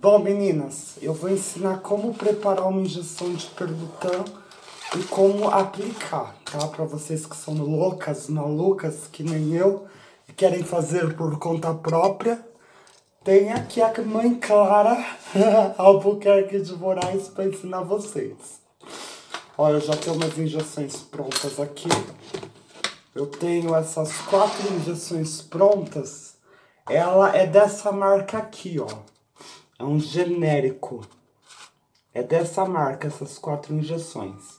Bom, meninas, eu vou ensinar como preparar uma injeção de perlutã e como aplicar, tá? Para vocês que são loucas, malucas, que nem eu, e querem fazer por conta própria, tem aqui a mãe Clara Albuquerque de Moraes para ensinar vocês. Olha, eu já tenho umas injeções prontas aqui. Eu tenho essas quatro injeções prontas. Ela é dessa marca aqui, ó. É um genérico. É dessa marca, essas quatro injeções.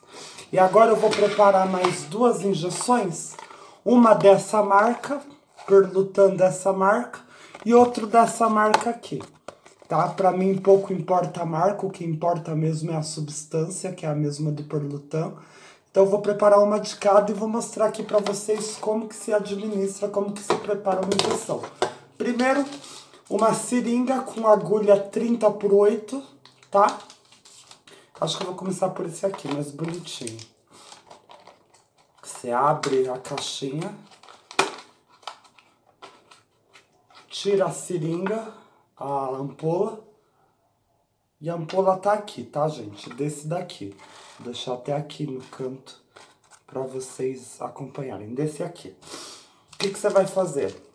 E agora eu vou preparar mais duas injeções. Uma dessa marca, perlutando dessa marca, e outro dessa marca aqui. Tá? Para mim pouco importa a marca, o que importa mesmo é a substância, que é a mesma do perlutan. Então eu vou preparar uma de cada e vou mostrar aqui para vocês como que se administra, como que se prepara uma injeção. Primeiro, uma seringa com agulha 30 por 8, tá? Acho que eu vou começar por esse aqui, mais bonitinho. Você abre a caixinha. Tira a seringa, a ampola. E a ampola tá aqui, tá, gente? Desse daqui. Vou deixar até aqui no canto para vocês acompanharem. Desse aqui. O que, que você vai fazer?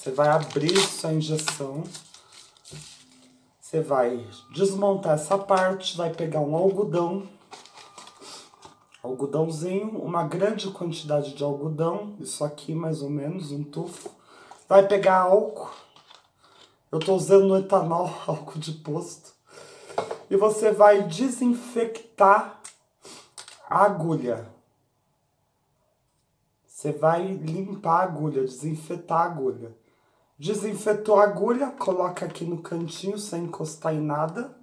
Você vai abrir sua injeção. Você vai desmontar essa parte, vai pegar um algodão, algodãozinho, uma grande quantidade de algodão, isso aqui mais ou menos, um tufo. Vai pegar álcool, eu tô usando etanol, álcool de posto. E você vai desinfectar a agulha. Você vai limpar a agulha, desinfetar a agulha. Desinfetou a agulha, coloca aqui no cantinho sem encostar em nada.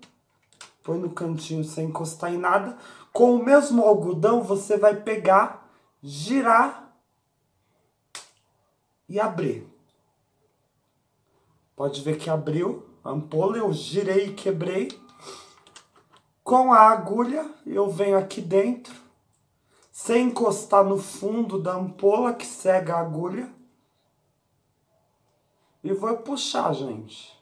Põe no cantinho sem encostar em nada. Com o mesmo algodão, você vai pegar, girar e abrir. Pode ver que abriu a ampola, eu girei e quebrei. Com a agulha, eu venho aqui dentro, sem encostar no fundo da ampola que cega a agulha e vou puxar, gente.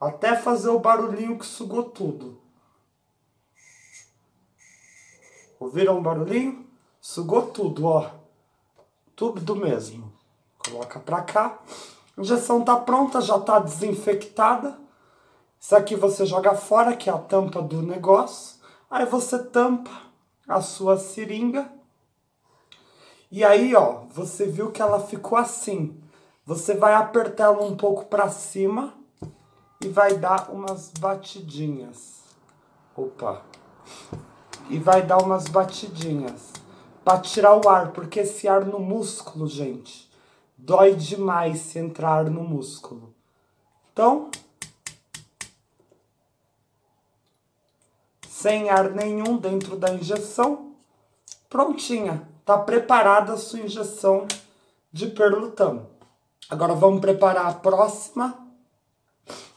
Até fazer o barulhinho que sugou tudo. Ouviram o barulhinho? Sugou tudo, ó. Tudo mesmo. Coloca pra cá. A injeção tá pronta, já tá desinfectada. Isso aqui você joga fora, que é a tampa do negócio. Aí você tampa a sua seringa. E aí, ó, você viu que ela ficou assim. Você vai apertar ela um pouco para cima e vai dar umas batidinhas. Opa. E vai dar umas batidinhas para tirar o ar, porque esse ar no músculo, gente, dói demais se entrar no músculo. Então, sem ar nenhum dentro da injeção, prontinha. Está preparada a sua injeção de perlutano. Agora vamos preparar a próxima,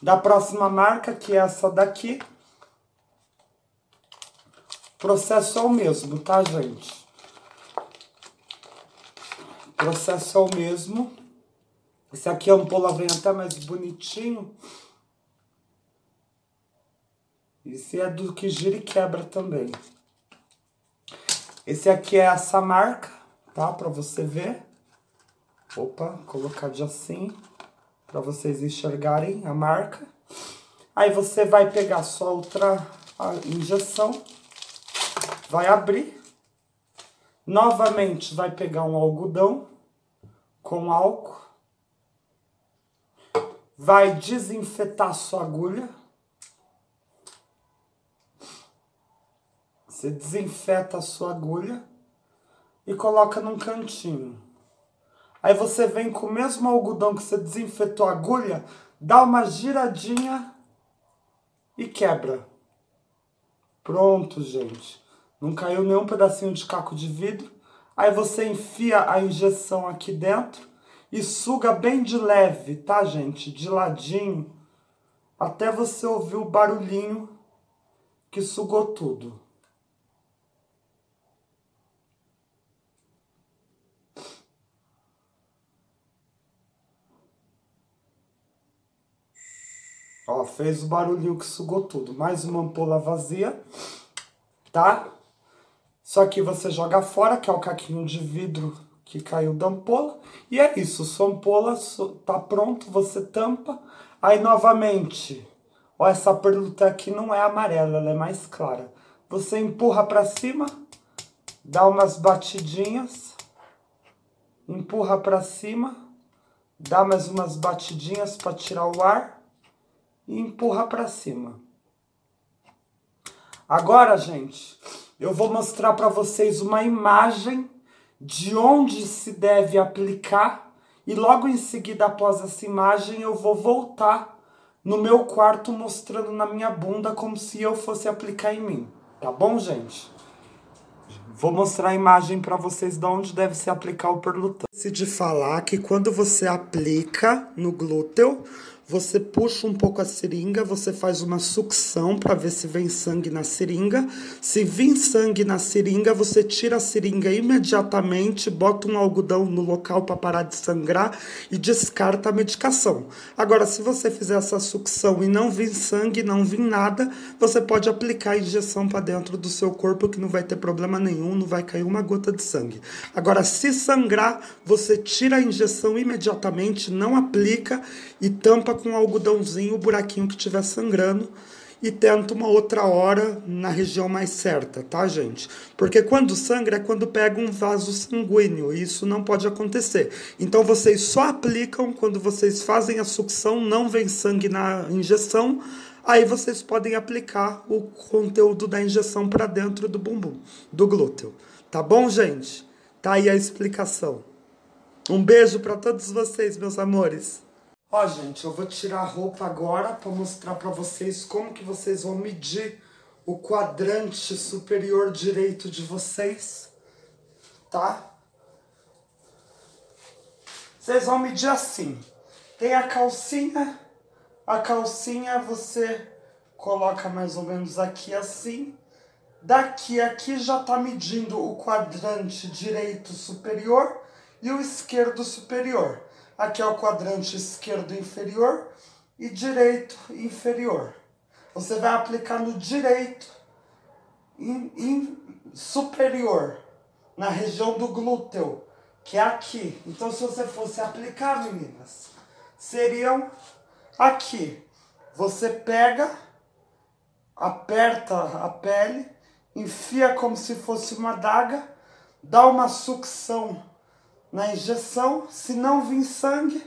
da próxima marca, que é essa daqui. O processo é o mesmo, tá, gente? O processo é o mesmo. Esse aqui a ampola vem até mais bonitinho. Esse é do que gira e quebra também. Esse aqui é essa marca, tá? Pra você ver. Opa, colocar de assim, pra vocês enxergarem a marca. Aí você vai pegar sua outra injeção, vai abrir. Novamente vai pegar um algodão com álcool. Vai desinfetar sua agulha Você desinfeta a sua agulha e coloca num cantinho. Aí você vem com o mesmo algodão que você desinfetou a agulha, dá uma giradinha e quebra. Pronto, gente. Não caiu nenhum pedacinho de caco de vidro. Aí você enfia a injeção aqui dentro e suga bem de leve, tá, gente? De ladinho, até você ouvir o barulhinho que sugou tudo. Ó, fez o barulhinho que sugou tudo. Mais uma ampola vazia, tá? Só que você joga fora, que é o caquinho de vidro que caiu da ampola. E é isso, sua ampola tá pronto, você tampa. Aí novamente, ó, essa perluta aqui não é amarela, ela é mais clara. Você empurra para cima, dá umas batidinhas, empurra para cima, dá mais umas batidinhas para tirar o ar e empurra para cima. Agora, gente, eu vou mostrar para vocês uma imagem de onde se deve aplicar e logo em seguida após essa imagem eu vou voltar no meu quarto mostrando na minha bunda como se eu fosse aplicar em mim, tá bom, gente? Vou mostrar a imagem para vocês de onde deve se aplicar o perlutão. De falar que quando você aplica no glúteo, você puxa um pouco a seringa, você faz uma sucção para ver se vem sangue na seringa. Se vir sangue na seringa, você tira a seringa imediatamente, bota um algodão no local para parar de sangrar e descarta a medicação. Agora, se você fizer essa sucção e não vir sangue, não vir nada, você pode aplicar a injeção para dentro do seu corpo que não vai ter problema nenhum, não vai cair uma gota de sangue. Agora, se sangrar, você tira a injeção imediatamente, não aplica e tampa com um algodãozinho o buraquinho que estiver sangrando e tenta uma outra hora na região mais certa, tá, gente? Porque quando sangra é quando pega um vaso sanguíneo, e isso não pode acontecer. Então vocês só aplicam quando vocês fazem a sucção, não vem sangue na injeção, aí vocês podem aplicar o conteúdo da injeção para dentro do bumbum, do glúteo. Tá bom, gente? Tá aí a explicação. Um beijo para todos vocês, meus amores. Ó, gente, eu vou tirar a roupa agora para mostrar para vocês como que vocês vão medir o quadrante superior direito de vocês, tá? Vocês vão medir assim. Tem a calcinha, a calcinha você coloca mais ou menos aqui assim. Daqui aqui já tá medindo o quadrante direito superior e o esquerdo superior. Aqui é o quadrante esquerdo inferior e direito inferior. Você vai aplicar no direito in, in, superior, na região do glúteo, que é aqui. Então, se você fosse aplicar, meninas, seriam aqui. Você pega, aperta a pele, enfia como se fosse uma daga, dá uma sucção na injeção. Se não vir sangue,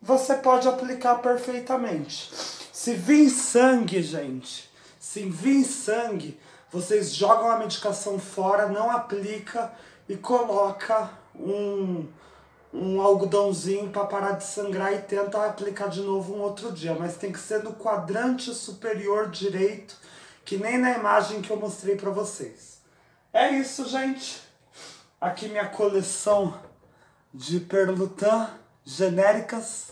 você pode aplicar perfeitamente. Se vir sangue, gente, se vir sangue, vocês jogam a medicação fora, não aplica e coloca um, um algodãozinho para parar de sangrar e tenta aplicar de novo um outro dia. Mas tem que ser no quadrante superior direito, que nem na imagem que eu mostrei para vocês. É isso, gente. Aqui minha coleção de perlutan genéricas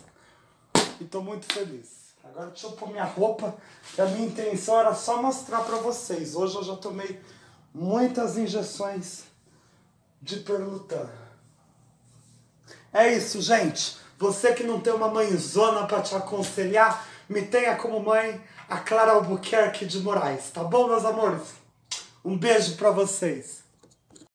e tô muito feliz. Agora deixa eu pôr minha roupa, que a minha intenção era só mostrar para vocês. Hoje eu já tomei muitas injeções de perlutan. É isso, gente. Você que não tem uma mãezona para te aconselhar, me tenha como mãe a Clara Albuquerque de Moraes, tá bom, meus amores? Um beijo para vocês.